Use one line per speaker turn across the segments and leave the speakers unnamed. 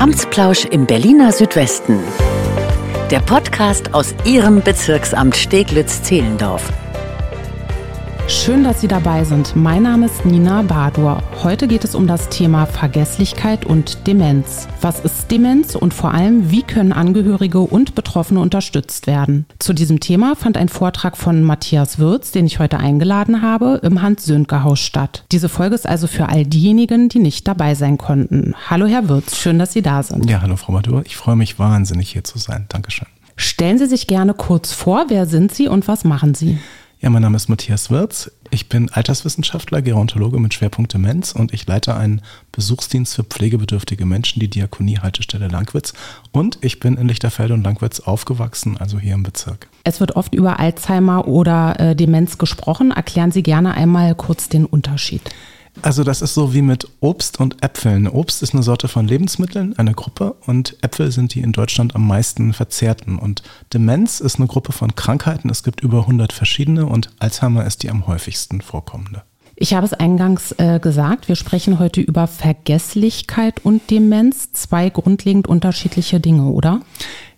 Amtsplausch im Berliner Südwesten. Der Podcast aus Ihrem Bezirksamt Steglitz-Zehlendorf.
Schön, dass Sie dabei sind. Mein Name ist Nina Badur. Heute geht es um das Thema Vergesslichkeit und Demenz. Was ist Demenz und vor allem, wie können Angehörige und Betroffene unterstützt werden? Zu diesem Thema fand ein Vortrag von Matthias Würz, den ich heute eingeladen habe, im Hans-Sönke-Haus statt. Diese Folge ist also für all diejenigen, die nicht dabei sein konnten. Hallo, Herr Würz, schön, dass Sie da sind.
Ja, hallo, Frau Badur. Ich freue mich wahnsinnig, hier zu sein. Dankeschön.
Stellen Sie sich gerne kurz vor, wer sind Sie und was machen Sie?
Ja, mein Name ist Matthias Wirz. Ich bin Alterswissenschaftler, Gerontologe mit Schwerpunkt Demenz und ich leite einen Besuchsdienst für pflegebedürftige Menschen, die Diakonie-Haltestelle Langwitz. Und ich bin in Lichterfelde und Langwitz aufgewachsen, also hier im Bezirk.
Es wird oft über Alzheimer oder äh, Demenz gesprochen. Erklären Sie gerne einmal kurz den Unterschied.
Also das ist so wie mit Obst und Äpfeln. Obst ist eine Sorte von Lebensmitteln, eine Gruppe, und Äpfel sind die in Deutschland am meisten verzehrten. Und Demenz ist eine Gruppe von Krankheiten. Es gibt über 100 verschiedene und Alzheimer ist die am häufigsten vorkommende.
Ich habe es eingangs äh, gesagt, wir sprechen heute über Vergesslichkeit und Demenz. Zwei grundlegend unterschiedliche Dinge, oder?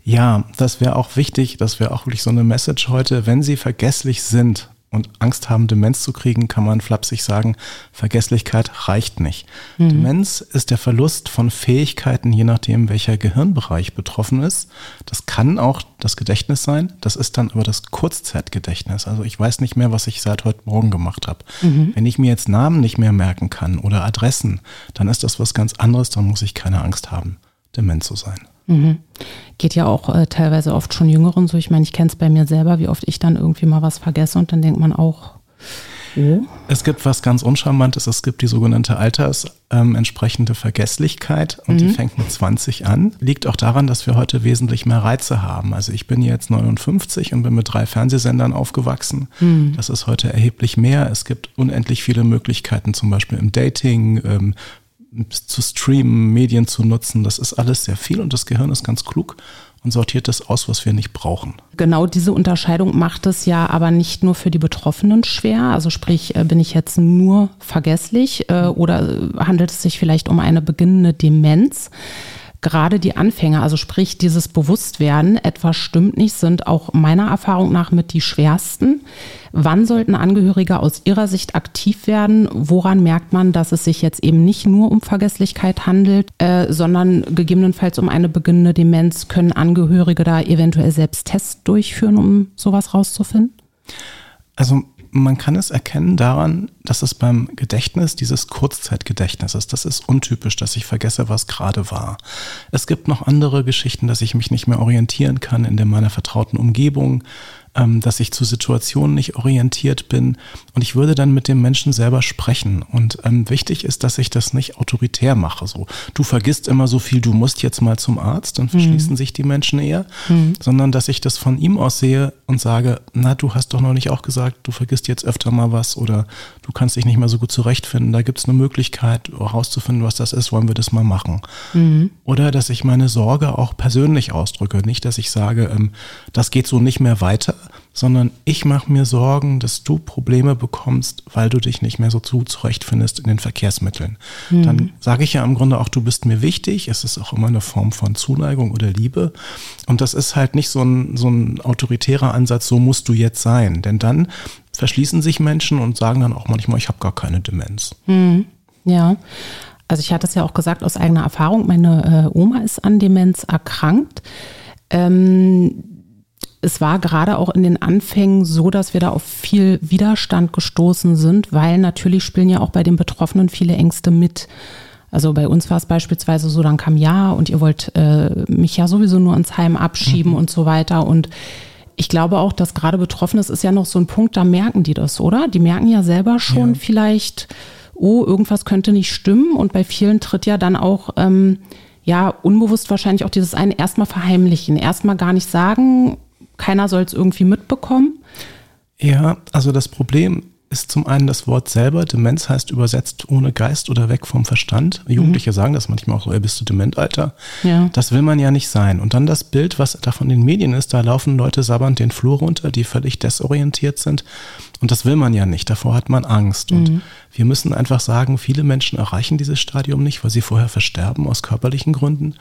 Ja, das wäre auch wichtig, das wäre auch wirklich so eine Message heute. Wenn Sie vergesslich sind, und Angst haben, Demenz zu kriegen, kann man flapsig sagen, Vergesslichkeit reicht nicht. Mhm. Demenz ist der Verlust von Fähigkeiten, je nachdem, welcher Gehirnbereich betroffen ist. Das kann auch das Gedächtnis sein, das ist dann aber das Kurzzeitgedächtnis. Also ich weiß nicht mehr, was ich seit heute Morgen gemacht habe. Mhm. Wenn ich mir jetzt Namen nicht mehr merken kann oder Adressen, dann ist das was ganz anderes, dann muss ich keine Angst haben, dement zu sein.
Mhm. Geht ja auch äh, teilweise oft schon Jüngeren so. Ich meine, ich kenne es bei mir selber, wie oft ich dann irgendwie mal was vergesse und dann denkt man auch,
oh. Es gibt was ganz Uncharmantes, es gibt die sogenannte altersentsprechende ähm, Vergesslichkeit und mhm. die fängt mit 20 an. Liegt auch daran, dass wir heute wesentlich mehr Reize haben. Also ich bin jetzt 59 und bin mit drei Fernsehsendern aufgewachsen. Mhm. Das ist heute erheblich mehr. Es gibt unendlich viele Möglichkeiten, zum Beispiel im Dating, ähm, zu streamen, Medien zu nutzen, das ist alles sehr viel und das Gehirn ist ganz klug und sortiert das aus, was wir nicht brauchen.
Genau diese Unterscheidung macht es ja aber nicht nur für die Betroffenen schwer. Also sprich, äh, bin ich jetzt nur vergesslich äh, oder handelt es sich vielleicht um eine beginnende Demenz? Gerade die Anfänger, also sprich dieses Bewusstwerden, etwas stimmt nicht, sind auch meiner Erfahrung nach mit die schwersten. Wann sollten Angehörige aus Ihrer Sicht aktiv werden? Woran merkt man, dass es sich jetzt eben nicht nur um Vergesslichkeit handelt, äh, sondern gegebenenfalls um eine beginnende Demenz? Können Angehörige da eventuell selbst Tests durchführen, um sowas rauszufinden?
Also man kann es erkennen daran, dass es beim Gedächtnis dieses Kurzzeitgedächtnis ist. Das ist untypisch, dass ich vergesse, was gerade war. Es gibt noch andere Geschichten, dass ich mich nicht mehr orientieren kann in der meiner vertrauten Umgebung, ähm, dass ich zu Situationen nicht orientiert bin. Und ich würde dann mit dem Menschen selber sprechen. Und ähm, wichtig ist, dass ich das nicht autoritär mache. So, du vergisst immer so viel, du musst jetzt mal zum Arzt, dann verschließen mhm. sich die Menschen eher, mhm. sondern dass ich das von ihm aus sehe und sage, na, du hast doch noch nicht auch gesagt, du vergisst jetzt öfter mal was oder du kannst dich nicht mehr so gut zurechtfinden. Da gibt es eine Möglichkeit, herauszufinden, was das ist, wollen wir das mal machen. Mhm. Oder dass ich meine Sorge auch persönlich ausdrücke. Nicht, dass ich sage, ähm, das geht so nicht mehr weiter, sondern ich mache mir Sorgen, dass du Probleme bekommst, weil du dich nicht mehr so zu zurechtfindest in den Verkehrsmitteln. Mhm. Dann sage ich ja im Grunde auch, du bist mir wichtig. Es ist auch immer eine Form von Zuneigung oder Liebe. Und das ist halt nicht so ein, so ein autoritärer Ansatz, so musst du jetzt sein. Denn dann verschließen sich Menschen und sagen dann auch manchmal, ich habe gar keine Demenz.
Mhm. Ja. Also ich hatte es ja auch gesagt aus eigener Erfahrung, meine äh, Oma ist an Demenz erkrankt. Ähm, es war gerade auch in den Anfängen so, dass wir da auf viel Widerstand gestoßen sind, weil natürlich spielen ja auch bei den Betroffenen viele Ängste mit. Also bei uns war es beispielsweise so, dann kam ja und ihr wollt äh, mich ja sowieso nur ins Heim abschieben mhm. und so weiter. Und ich glaube auch, dass gerade Betroffene, das ist ja noch so ein Punkt, da merken die das, oder? Die merken ja selber schon ja. vielleicht, oh, irgendwas könnte nicht stimmen. Und bei vielen tritt ja dann auch, ähm, ja, unbewusst wahrscheinlich auch dieses eine erstmal verheimlichen, erstmal gar nicht sagen, keiner soll es irgendwie mitbekommen?
Ja, also das Problem ist zum einen das Wort selber. Demenz heißt übersetzt ohne Geist oder weg vom Verstand. Jugendliche mhm. sagen das manchmal auch so, ey, bist du dement, Alter? Ja. Das will man ja nicht sein. Und dann das Bild, was da von den Medien ist, da laufen Leute sabbernd den Flur runter, die völlig desorientiert sind. Und das will man ja nicht. Davor hat man Angst. Und mhm. wir müssen einfach sagen, viele Menschen erreichen dieses Stadium nicht, weil sie vorher versterben aus körperlichen Gründen.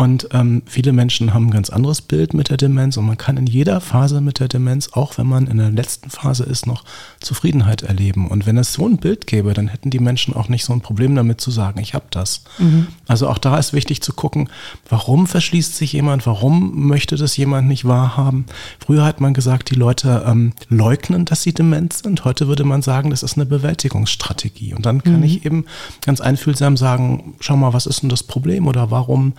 Und ähm, viele Menschen haben ein ganz anderes Bild mit der Demenz und man kann in jeder Phase mit der Demenz, auch wenn man in der letzten Phase ist, noch Zufriedenheit erleben. Und wenn es so ein Bild gäbe, dann hätten die Menschen auch nicht so ein Problem damit zu sagen, ich habe das. Mhm. Also auch da ist wichtig zu gucken, warum verschließt sich jemand, warum möchte das jemand nicht wahrhaben. Früher hat man gesagt, die Leute ähm, leugnen, dass sie dement sind. Heute würde man sagen, das ist eine Bewältigungsstrategie. Und dann kann mhm. ich eben ganz einfühlsam sagen, schau mal, was ist denn das Problem oder warum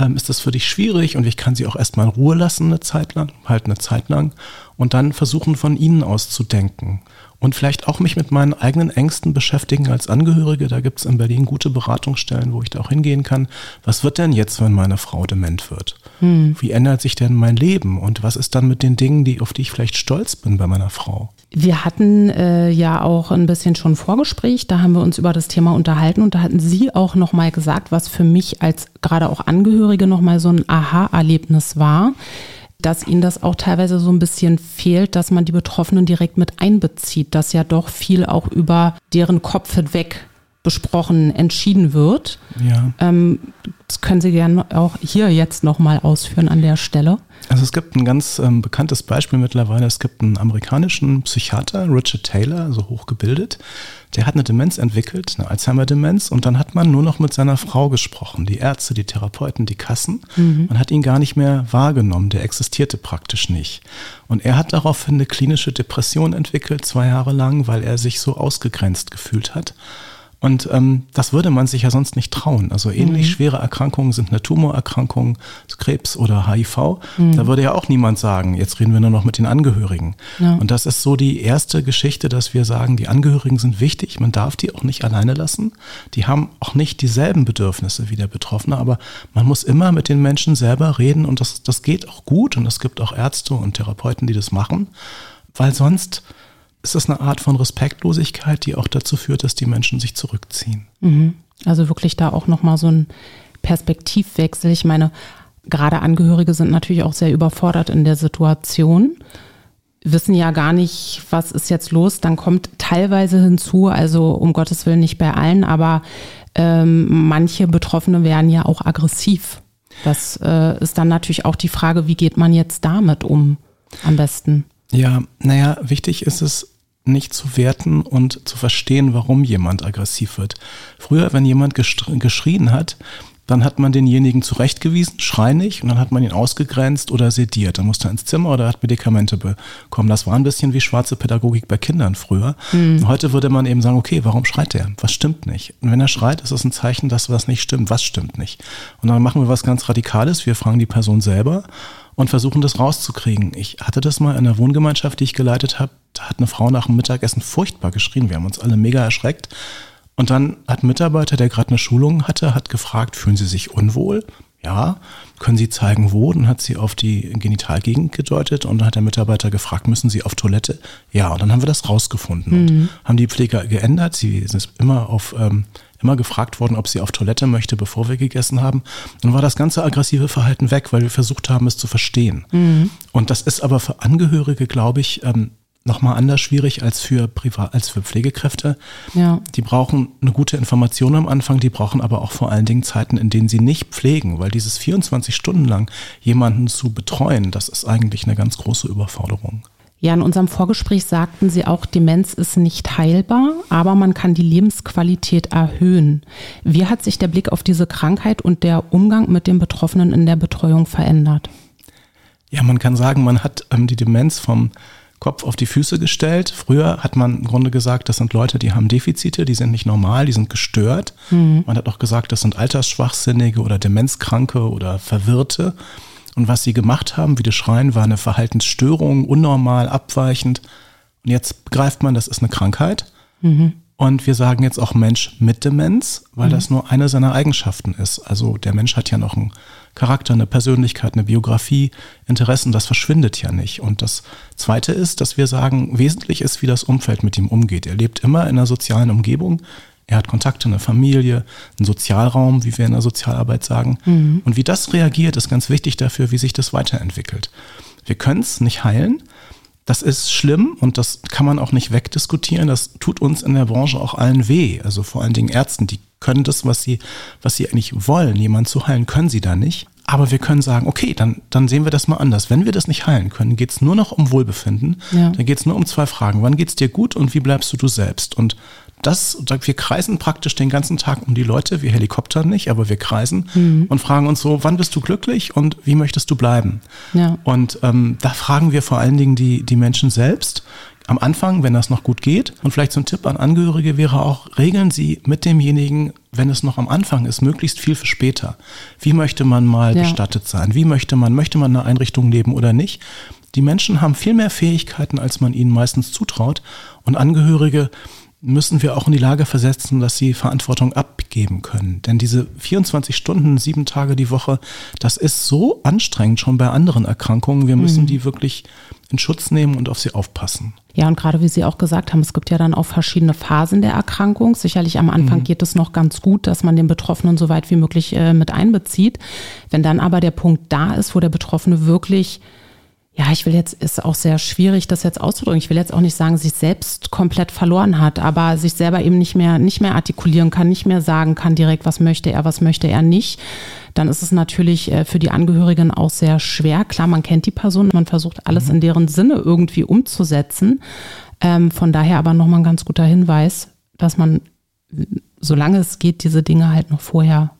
ähm, ist das für dich schwierig und ich kann sie auch erstmal in Ruhe lassen eine Zeit lang, halt eine Zeit lang und dann versuchen von ihnen aus zu denken und vielleicht auch mich mit meinen eigenen Ängsten beschäftigen als Angehörige. Da gibt es in Berlin gute Beratungsstellen, wo ich da auch hingehen kann. Was wird denn jetzt, wenn meine Frau dement wird? Hm. Wie ändert sich denn mein Leben? Und was ist dann mit den Dingen, die, auf die ich vielleicht stolz bin bei meiner Frau?
Wir hatten äh, ja auch ein bisschen schon Vorgespräch, da haben wir uns über das Thema unterhalten und da hatten Sie auch nochmal gesagt, was für mich als gerade auch Angehörige nochmal so ein Aha-Erlebnis war dass ihnen das auch teilweise so ein bisschen fehlt, dass man die Betroffenen direkt mit einbezieht, dass ja doch viel auch über deren Kopf hinweg besprochen, entschieden wird. Ja. Ähm, das können Sie gerne auch hier jetzt nochmal ausführen an der Stelle.
Also es gibt ein ganz ähm, bekanntes Beispiel mittlerweile. Es gibt einen amerikanischen Psychiater, Richard Taylor, also hochgebildet. Der hat eine Demenz entwickelt, eine Alzheimer-Demenz. Und dann hat man nur noch mit seiner Frau gesprochen. Die Ärzte, die Therapeuten, die Kassen. Mhm. Man hat ihn gar nicht mehr wahrgenommen. Der existierte praktisch nicht. Und er hat daraufhin eine klinische Depression entwickelt, zwei Jahre lang, weil er sich so ausgegrenzt gefühlt hat. Und ähm, das würde man sich ja sonst nicht trauen. Also ähnlich mhm. schwere Erkrankungen sind eine Tumorerkrankung, Krebs oder HIV. Mhm. Da würde ja auch niemand sagen, jetzt reden wir nur noch mit den Angehörigen. Ja. Und das ist so die erste Geschichte, dass wir sagen, die Angehörigen sind wichtig, man darf die auch nicht alleine lassen. Die haben auch nicht dieselben Bedürfnisse wie der Betroffene, aber man muss immer mit den Menschen selber reden und das, das geht auch gut und es gibt auch Ärzte und Therapeuten, die das machen, weil sonst ist das eine Art von Respektlosigkeit, die auch dazu führt, dass die Menschen sich zurückziehen.
Mhm. Also wirklich da auch nochmal so ein Perspektivwechsel. Ich meine, gerade Angehörige sind natürlich auch sehr überfordert in der Situation, wissen ja gar nicht, was ist jetzt los. Dann kommt teilweise hinzu, also um Gottes Willen nicht bei allen, aber ähm, manche Betroffene werden ja auch aggressiv. Das äh, ist dann natürlich auch die Frage, wie geht man jetzt damit um am besten?
Ja, naja, wichtig ist es, nicht zu werten und zu verstehen, warum jemand aggressiv wird. Früher, wenn jemand geschrien hat, dann hat man denjenigen zurechtgewiesen, schrei nicht, und dann hat man ihn ausgegrenzt oder sediert. Dann musste er ins Zimmer oder hat Medikamente bekommen. Das war ein bisschen wie schwarze Pädagogik bei Kindern früher. Mhm. Heute würde man eben sagen, okay, warum schreit er? Was stimmt nicht? Und wenn er schreit, ist das ein Zeichen, dass was nicht stimmt. Was stimmt nicht? Und dann machen wir was ganz Radikales. Wir fragen die Person selber und versuchen das rauszukriegen. Ich hatte das mal in der Wohngemeinschaft, die ich geleitet habe. Da hat eine Frau nach dem Mittagessen furchtbar geschrien. Wir haben uns alle mega erschreckt. Und dann hat ein Mitarbeiter, der gerade eine Schulung hatte, hat gefragt, fühlen Sie sich unwohl? Ja. Können Sie zeigen, wo? Dann hat sie auf die Genitalgegend gedeutet und dann hat der Mitarbeiter gefragt, müssen Sie auf Toilette? Ja, und dann haben wir das rausgefunden mhm. und haben die Pfleger geändert. Sie sind immer auf ähm, immer gefragt worden, ob sie auf Toilette möchte, bevor wir gegessen haben. Dann war das ganze aggressive Verhalten weg, weil wir versucht haben, es zu verstehen. Mhm. Und das ist aber für Angehörige, glaube ich, ähm, nochmal anders schwierig als für Privat, als für Pflegekräfte. Ja. Die brauchen eine gute Information am Anfang, die brauchen aber auch vor allen Dingen Zeiten, in denen sie nicht pflegen, weil dieses 24 Stunden lang jemanden zu betreuen, das ist eigentlich eine ganz große Überforderung.
Ja, in unserem Vorgespräch sagten Sie auch, Demenz ist nicht heilbar, aber man kann die Lebensqualität erhöhen. Wie hat sich der Blick auf diese Krankheit und der Umgang mit den Betroffenen in der Betreuung verändert?
Ja, man kann sagen, man hat ähm, die Demenz vom Kopf auf die Füße gestellt. Früher hat man im Grunde gesagt, das sind Leute, die haben Defizite, die sind nicht normal, die sind gestört. Mhm. Man hat auch gesagt, das sind Altersschwachsinnige oder Demenzkranke oder Verwirrte. Und was sie gemacht haben, wie das Schreien, war eine Verhaltensstörung, unnormal, abweichend. Und jetzt begreift man, das ist eine Krankheit. Mhm. Und wir sagen jetzt auch Mensch mit Demenz, weil mhm. das nur eine seiner Eigenschaften ist. Also der Mensch hat ja noch einen Charakter, eine Persönlichkeit, eine Biografie, Interessen, das verschwindet ja nicht. Und das Zweite ist, dass wir sagen, wesentlich ist, wie das Umfeld mit ihm umgeht. Er lebt immer in einer sozialen Umgebung. Er hat Kontakte, eine Familie, einen Sozialraum, wie wir in der Sozialarbeit sagen. Mhm. Und wie das reagiert, ist ganz wichtig dafür, wie sich das weiterentwickelt. Wir können es nicht heilen, das ist schlimm und das kann man auch nicht wegdiskutieren. Das tut uns in der Branche auch allen weh. Also vor allen Dingen Ärzten, die können das, was sie, was sie eigentlich wollen, jemanden zu heilen, können sie da nicht. Aber wir können sagen, okay, dann, dann sehen wir das mal anders. Wenn wir das nicht heilen können, geht es nur noch um Wohlbefinden. Ja. Dann geht es nur um zwei Fragen. Wann geht es dir gut und wie bleibst du du selbst? Und das, wir kreisen praktisch den ganzen Tag um die Leute, wir helikoptern nicht, aber wir kreisen mhm. und fragen uns so, wann bist du glücklich und wie möchtest du bleiben? Ja. Und ähm, da fragen wir vor allen Dingen die, die Menschen selbst am Anfang, wenn das noch gut geht. Und vielleicht so ein Tipp an Angehörige wäre auch, regeln Sie mit demjenigen, wenn es noch am Anfang ist, möglichst viel für später. Wie möchte man mal ja. bestattet sein? Wie möchte man, möchte man eine Einrichtung leben oder nicht? Die Menschen haben viel mehr Fähigkeiten, als man ihnen meistens zutraut. Und Angehörige müssen wir auch in die Lage versetzen, dass sie Verantwortung abgeben können. Denn diese 24 Stunden, sieben Tage die Woche, das ist so anstrengend schon bei anderen Erkrankungen. Wir müssen mhm. die wirklich in Schutz nehmen und auf sie aufpassen.
Ja, und gerade wie Sie auch gesagt haben, es gibt ja dann auch verschiedene Phasen der Erkrankung. Sicherlich am Anfang mhm. geht es noch ganz gut, dass man den Betroffenen so weit wie möglich äh, mit einbezieht. Wenn dann aber der Punkt da ist, wo der Betroffene wirklich ja, ich will jetzt, ist auch sehr schwierig, das jetzt auszudrücken. Ich will jetzt auch nicht sagen, sich selbst komplett verloren hat, aber sich selber eben nicht mehr, nicht mehr artikulieren kann, nicht mehr sagen kann direkt, was möchte er, was möchte er nicht. Dann ist es natürlich äh, für die Angehörigen auch sehr schwer. Klar, man kennt die Person, man versucht alles mhm. in deren Sinne irgendwie umzusetzen. Ähm, von daher aber nochmal ein ganz guter Hinweis, dass man, solange es geht, diese Dinge halt noch vorher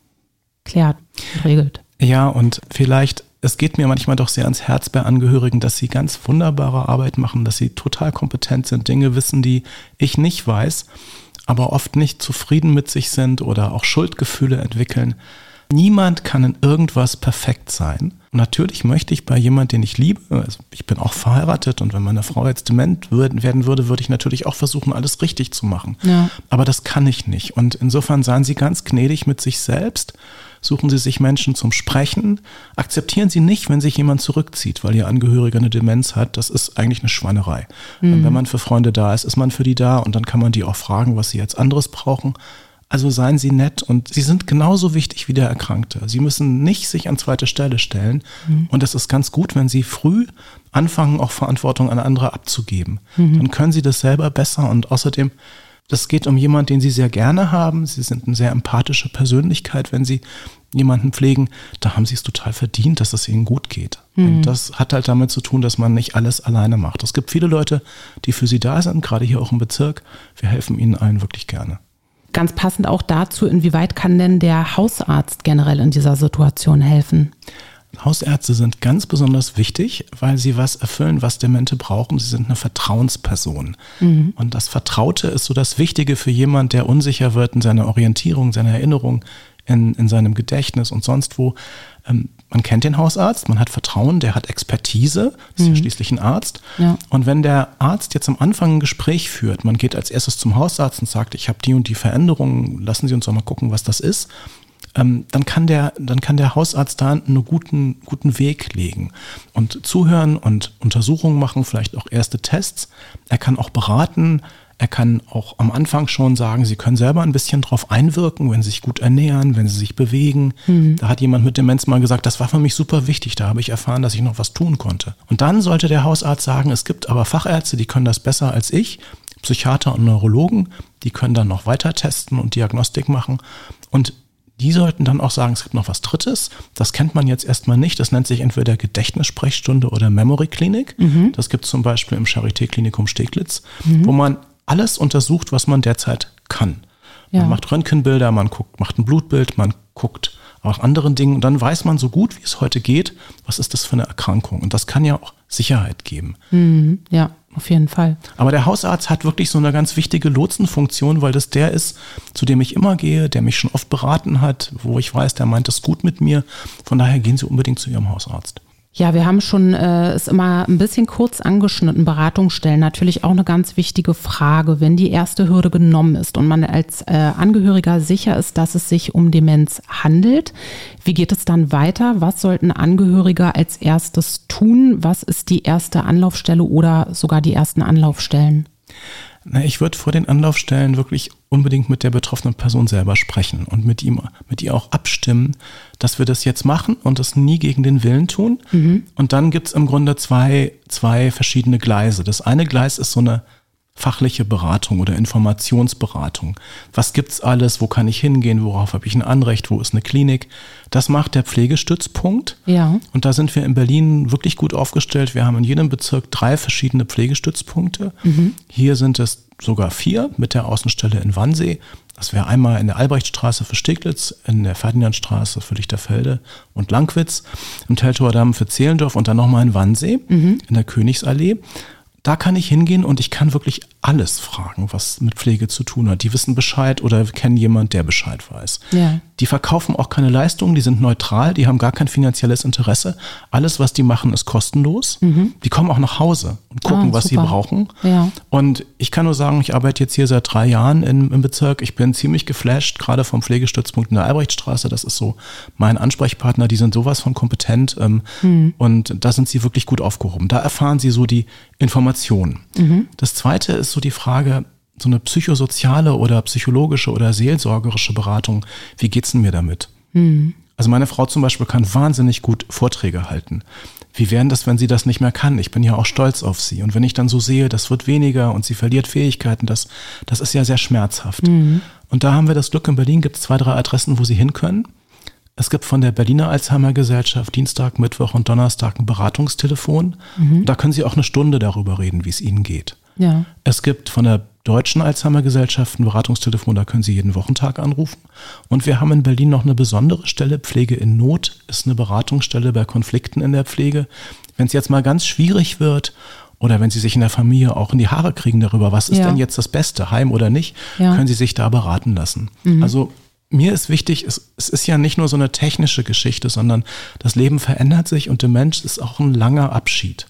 klärt, regelt.
Ja, und vielleicht es geht mir manchmal doch sehr ans Herz bei Angehörigen, dass sie ganz wunderbare Arbeit machen, dass sie total kompetent sind, Dinge wissen, die ich nicht weiß, aber oft nicht zufrieden mit sich sind oder auch Schuldgefühle entwickeln. Niemand kann in irgendwas perfekt sein. Und natürlich möchte ich bei jemand, den ich liebe, also ich bin auch verheiratet und wenn meine Frau jetzt dement werden würde, würde ich natürlich auch versuchen, alles richtig zu machen. Ja. Aber das kann ich nicht. Und insofern seien Sie ganz gnädig mit sich selbst Suchen Sie sich Menschen zum Sprechen. Akzeptieren Sie nicht, wenn sich jemand zurückzieht, weil Ihr Angehöriger eine Demenz hat. Das ist eigentlich eine Schweinerei. Mhm. Wenn man für Freunde da ist, ist man für die da und dann kann man die auch fragen, was sie jetzt anderes brauchen. Also seien Sie nett und Sie sind genauso wichtig wie der Erkrankte. Sie müssen nicht sich an zweite Stelle stellen. Mhm. Und es ist ganz gut, wenn Sie früh anfangen, auch Verantwortung an andere abzugeben. Mhm. Dann können Sie das selber besser und außerdem das geht um jemanden, den Sie sehr gerne haben. Sie sind eine sehr empathische Persönlichkeit, wenn Sie jemanden pflegen. Da haben Sie es total verdient, dass es Ihnen gut geht. Mhm. Und das hat halt damit zu tun, dass man nicht alles alleine macht. Es gibt viele Leute, die für Sie da sind, gerade hier auch im Bezirk. Wir helfen Ihnen allen wirklich gerne.
Ganz passend auch dazu, inwieweit kann denn der Hausarzt generell in dieser Situation helfen?
Hausärzte sind ganz besonders wichtig, weil sie was erfüllen, was Demente brauchen. Sie sind eine Vertrauensperson. Mhm. Und das Vertraute ist so das Wichtige für jemand, der unsicher wird in seiner Orientierung, seiner Erinnerung, in, in seinem Gedächtnis und sonst wo. Ähm, man kennt den Hausarzt, man hat Vertrauen, der hat Expertise, ist mhm. ja schließlich ein Arzt. Ja. Und wenn der Arzt jetzt am Anfang ein Gespräch führt, man geht als erstes zum Hausarzt und sagt, ich habe die und die Veränderungen, lassen Sie uns doch mal gucken, was das ist ähm, dann kann der, dann kann der Hausarzt da einen guten, guten Weg legen und zuhören und Untersuchungen machen, vielleicht auch erste Tests. Er kann auch beraten. Er kann auch am Anfang schon sagen, Sie können selber ein bisschen drauf einwirken, wenn Sie sich gut ernähren, wenn Sie sich bewegen. Mhm. Da hat jemand mit Demenz mal gesagt, das war für mich super wichtig. Da habe ich erfahren, dass ich noch was tun konnte. Und dann sollte der Hausarzt sagen, es gibt aber Fachärzte, die können das besser als ich. Psychiater und Neurologen, die können dann noch weiter testen und Diagnostik machen. Und die sollten dann auch sagen, es gibt noch was Drittes. Das kennt man jetzt erstmal nicht. Das nennt sich entweder Gedächtnissprechstunde oder Memory Klinik. Mhm. Das gibt es zum Beispiel im Charité-Klinikum Steglitz, mhm. wo man alles untersucht, was man derzeit kann. Ja. Man macht Röntgenbilder, man guckt, macht ein Blutbild, man guckt auch anderen Dingen. Und dann weiß man so gut, wie es heute geht, was ist das für eine Erkrankung. Und das kann ja auch Sicherheit geben.
Mhm. Ja auf jeden Fall.
Aber der Hausarzt hat wirklich so eine ganz wichtige Lotsenfunktion, weil das der ist, zu dem ich immer gehe, der mich schon oft beraten hat, wo ich weiß, der meint es gut mit mir. Von daher gehen Sie unbedingt zu Ihrem Hausarzt.
Ja, wir haben schon äh, es immer ein bisschen kurz angeschnitten. Beratungsstellen natürlich auch eine ganz wichtige Frage, wenn die erste Hürde genommen ist und man als äh, Angehöriger sicher ist, dass es sich um Demenz handelt. Wie geht es dann weiter? Was sollten Angehörige als erstes tun? Was ist die erste Anlaufstelle oder sogar die ersten Anlaufstellen?
Na, ich würde vor den Anlaufstellen wirklich unbedingt mit der betroffenen Person selber sprechen und mit ihm, mit ihr auch abstimmen, dass wir das jetzt machen und das nie gegen den Willen tun. Mhm. Und dann gibt's im Grunde zwei, zwei verschiedene Gleise. Das eine Gleis ist so eine fachliche Beratung oder Informationsberatung. Was gibt's alles? Wo kann ich hingehen? Worauf habe ich ein Anrecht? Wo ist eine Klinik? Das macht der Pflegestützpunkt.
Ja.
Und da sind wir in Berlin wirklich gut aufgestellt. Wir haben in jedem Bezirk drei verschiedene Pflegestützpunkte. Mhm. Hier sind es sogar vier mit der Außenstelle in Wannsee. Das wäre einmal in der Albrechtstraße für Steglitz, in der Ferdinandstraße für Lichterfelde und Langwitz, im Teltower Damm für Zehlendorf und dann nochmal in Wannsee mhm. in der Königsallee da kann ich hingehen und ich kann wirklich alles fragen, was mit Pflege zu tun hat. Die wissen Bescheid oder kennen jemand, der Bescheid weiß.
Ja.
Die verkaufen auch keine Leistungen, die sind neutral, die haben gar kein finanzielles Interesse. Alles, was die machen, ist kostenlos. Mhm. Die kommen auch nach Hause und gucken, ah, was sie brauchen.
Ja.
Und ich kann nur sagen, ich arbeite jetzt hier seit drei Jahren im, im Bezirk. Ich bin ziemlich geflasht, gerade vom Pflegestützpunkt in der Albrechtstraße. Das ist so mein Ansprechpartner. Die sind sowas von kompetent ähm, mhm. und da sind sie wirklich gut aufgehoben. Da erfahren sie so die Informationen. Mhm. Das zweite ist so die Frage, so eine psychosoziale oder psychologische oder seelsorgerische Beratung. Wie geht's denn mir damit? Mhm. Also meine Frau zum Beispiel kann wahnsinnig gut Vorträge halten. Wie wäre das, wenn sie das nicht mehr kann? Ich bin ja auch stolz auf sie. Und wenn ich dann so sehe, das wird weniger und sie verliert Fähigkeiten, das, das ist ja sehr schmerzhaft. Mhm. Und da haben wir das Glück, in Berlin gibt es zwei, drei Adressen, wo sie hin können. Es gibt von der Berliner Alzheimer Gesellschaft Dienstag, Mittwoch und Donnerstag ein Beratungstelefon. Mhm. Da können Sie auch eine Stunde darüber reden, wie es Ihnen geht.
Ja.
Es gibt von der Deutschen Alzheimer Gesellschaft ein Beratungstelefon, da können Sie jeden Wochentag anrufen. Und wir haben in Berlin noch eine besondere Stelle, Pflege in Not, ist eine Beratungsstelle bei Konflikten in der Pflege. Wenn es jetzt mal ganz schwierig wird oder wenn Sie sich in der Familie auch in die Haare kriegen darüber, was ist ja. denn jetzt das Beste, Heim oder nicht, ja. können Sie sich da beraten lassen. Mhm. Also mir ist wichtig, es, es ist ja nicht nur so eine technische Geschichte, sondern das Leben verändert sich und der Mensch ist auch ein langer Abschied.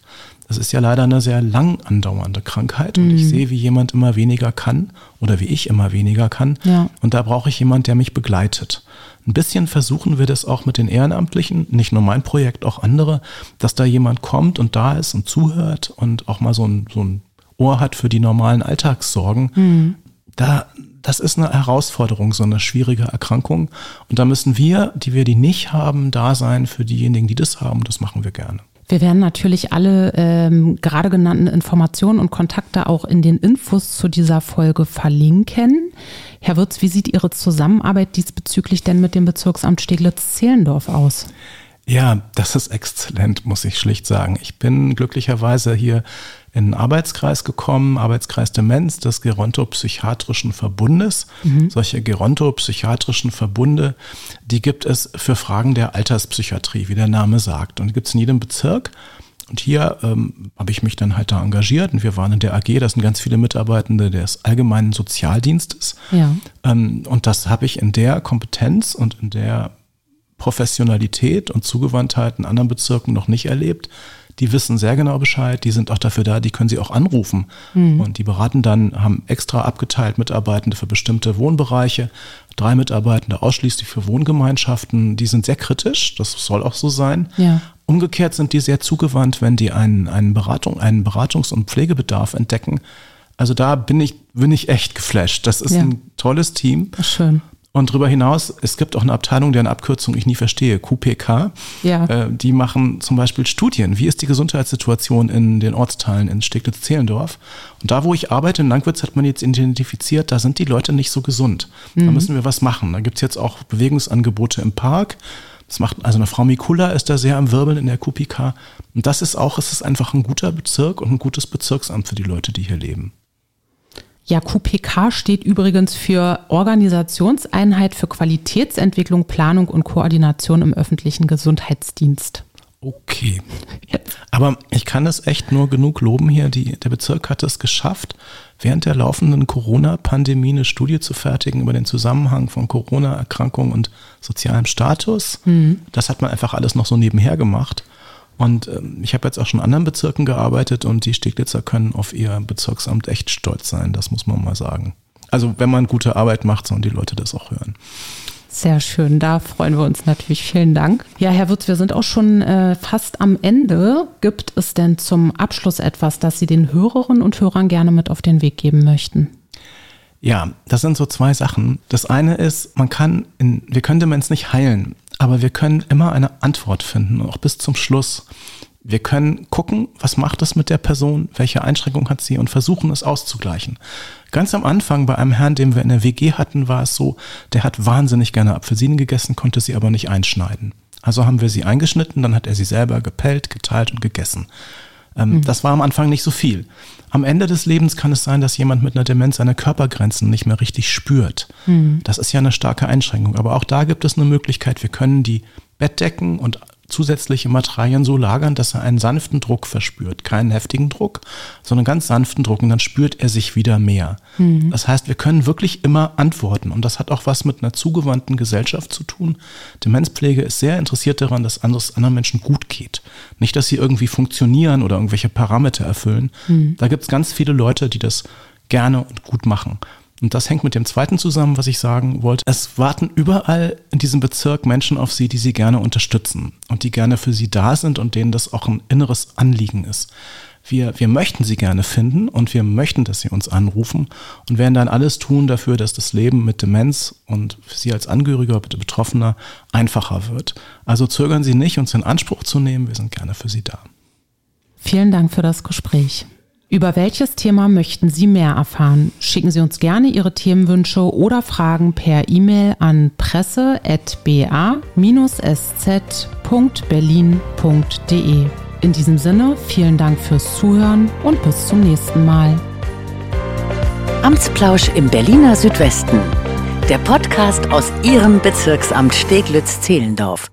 Das ist ja leider eine sehr lang andauernde Krankheit und mhm. ich sehe, wie jemand immer weniger kann oder wie ich immer weniger kann.
Ja.
Und da brauche ich jemand, der mich begleitet. Ein bisschen versuchen wir das auch mit den Ehrenamtlichen, nicht nur mein Projekt, auch andere, dass da jemand kommt und da ist und zuhört und auch mal so ein, so ein Ohr hat für die normalen Alltagssorgen. Mhm. Da, das ist eine Herausforderung, so eine schwierige Erkrankung. Und da müssen wir, die wir die nicht haben, da sein für diejenigen, die das haben. Das machen wir gerne.
Wir werden natürlich alle ähm, gerade genannten Informationen und Kontakte auch in den Infos zu dieser Folge verlinken. Herr Wirz, wie sieht Ihre Zusammenarbeit diesbezüglich denn mit dem Bezirksamt Steglitz-Zehlendorf aus?
Ja, das ist exzellent, muss ich schlicht sagen. Ich bin glücklicherweise hier in einen Arbeitskreis gekommen, Arbeitskreis Demenz des Gerontopsychiatrischen Verbundes. Mhm. Solche gerontopsychiatrischen Verbunde, die gibt es für Fragen der Alterspsychiatrie, wie der Name sagt. Und die gibt es in jedem Bezirk. Und hier ähm, habe ich mich dann halt da engagiert und wir waren in der AG, das sind ganz viele Mitarbeitende des allgemeinen Sozialdienstes.
Ja.
Ähm, und das habe ich in der Kompetenz und in der Professionalität und Zugewandtheit in anderen Bezirken noch nicht erlebt die wissen sehr genau Bescheid, die sind auch dafür da, die können sie auch anrufen. Mhm. Und die beraten dann, haben extra abgeteilt Mitarbeitende für bestimmte Wohnbereiche, drei Mitarbeitende ausschließlich für Wohngemeinschaften, die sind sehr kritisch, das soll auch so sein.
Ja.
Umgekehrt sind die sehr zugewandt, wenn die einen, einen, Beratung, einen Beratungs- und Pflegebedarf entdecken. Also da bin ich, bin ich echt geflasht. Das ist ja. ein tolles Team.
Schön.
Und darüber hinaus, es gibt auch eine Abteilung, deren Abkürzung ich nie verstehe, QPK.
Ja.
Äh, die machen zum Beispiel Studien. Wie ist die Gesundheitssituation in den Ortsteilen in Steglitz-Zehlendorf? Und da, wo ich arbeite, in Langwitz, hat man jetzt identifiziert, da sind die Leute nicht so gesund. Mhm. Da müssen wir was machen. Da gibt's jetzt auch Bewegungsangebote im Park. Das macht, also eine Frau Mikula ist da sehr am Wirbeln in der QPK. Und das ist auch, es ist einfach ein guter Bezirk und ein gutes Bezirksamt für die Leute, die hier leben.
Ja, QPK steht übrigens für Organisationseinheit für Qualitätsentwicklung, Planung und Koordination im öffentlichen Gesundheitsdienst.
Okay. Aber ich kann es echt nur genug loben hier. Die, der Bezirk hat es geschafft, während der laufenden Corona-Pandemie eine Studie zu fertigen über den Zusammenhang von Corona-Erkrankung und sozialem Status. Mhm. Das hat man einfach alles noch so nebenher gemacht. Und ähm, ich habe jetzt auch schon in anderen Bezirken gearbeitet und die Steglitzer können auf ihr Bezirksamt echt stolz sein, das muss man mal sagen. Also wenn man gute Arbeit macht, sollen die Leute das auch hören.
Sehr schön, da freuen wir uns natürlich. Vielen Dank. Ja, Herr Würz, wir sind auch schon äh, fast am Ende. Gibt es denn zum Abschluss etwas, das Sie den Hörerinnen und Hörern gerne mit auf den Weg geben möchten?
Ja, das sind so zwei Sachen. Das eine ist, man kann, in, wir können Demenz nicht heilen, aber wir können immer eine Antwort finden, auch bis zum Schluss. Wir können gucken, was macht es mit der Person, welche Einschränkung hat sie und versuchen es auszugleichen. Ganz am Anfang bei einem Herrn, den wir in der WG hatten, war es so, der hat wahnsinnig gerne Apfelsinen gegessen, konnte sie aber nicht einschneiden. Also haben wir sie eingeschnitten, dann hat er sie selber gepellt, geteilt und gegessen. Ähm, mhm. Das war am Anfang nicht so viel. Am Ende des Lebens kann es sein, dass jemand mit einer Demenz seine Körpergrenzen nicht mehr richtig spürt. Mhm. Das ist ja eine starke Einschränkung. Aber auch da gibt es eine Möglichkeit. Wir können die Bettdecken und zusätzliche Materialien so lagern, dass er einen sanften Druck verspürt. Keinen heftigen Druck, sondern ganz sanften Druck und dann spürt er sich wieder mehr. Mhm. Das heißt, wir können wirklich immer antworten und das hat auch was mit einer zugewandten Gesellschaft zu tun. Demenzpflege ist sehr interessiert daran, dass es anderen Menschen gut geht. Nicht, dass sie irgendwie funktionieren oder irgendwelche Parameter erfüllen. Mhm. Da gibt es ganz viele Leute, die das gerne und gut machen. Und das hängt mit dem zweiten zusammen, was ich sagen wollte. Es warten überall in diesem Bezirk Menschen auf sie, die sie gerne unterstützen und die gerne für sie da sind und denen das auch ein inneres Anliegen ist. Wir, wir möchten sie gerne finden und wir möchten, dass sie uns anrufen und werden dann alles tun dafür, dass das Leben mit Demenz und für Sie als Angehöriger oder Betroffener einfacher wird. Also zögern Sie nicht, uns in Anspruch zu nehmen. Wir sind gerne für Sie da.
Vielen Dank für das Gespräch. Über welches Thema möchten Sie mehr erfahren? Schicken Sie uns gerne Ihre Themenwünsche oder Fragen per E-Mail an presse.ba-sz.berlin.de. In diesem Sinne, vielen Dank fürs Zuhören und bis zum nächsten Mal.
Amtsplausch im Berliner Südwesten. Der Podcast aus Ihrem Bezirksamt Steglitz-Zehlendorf.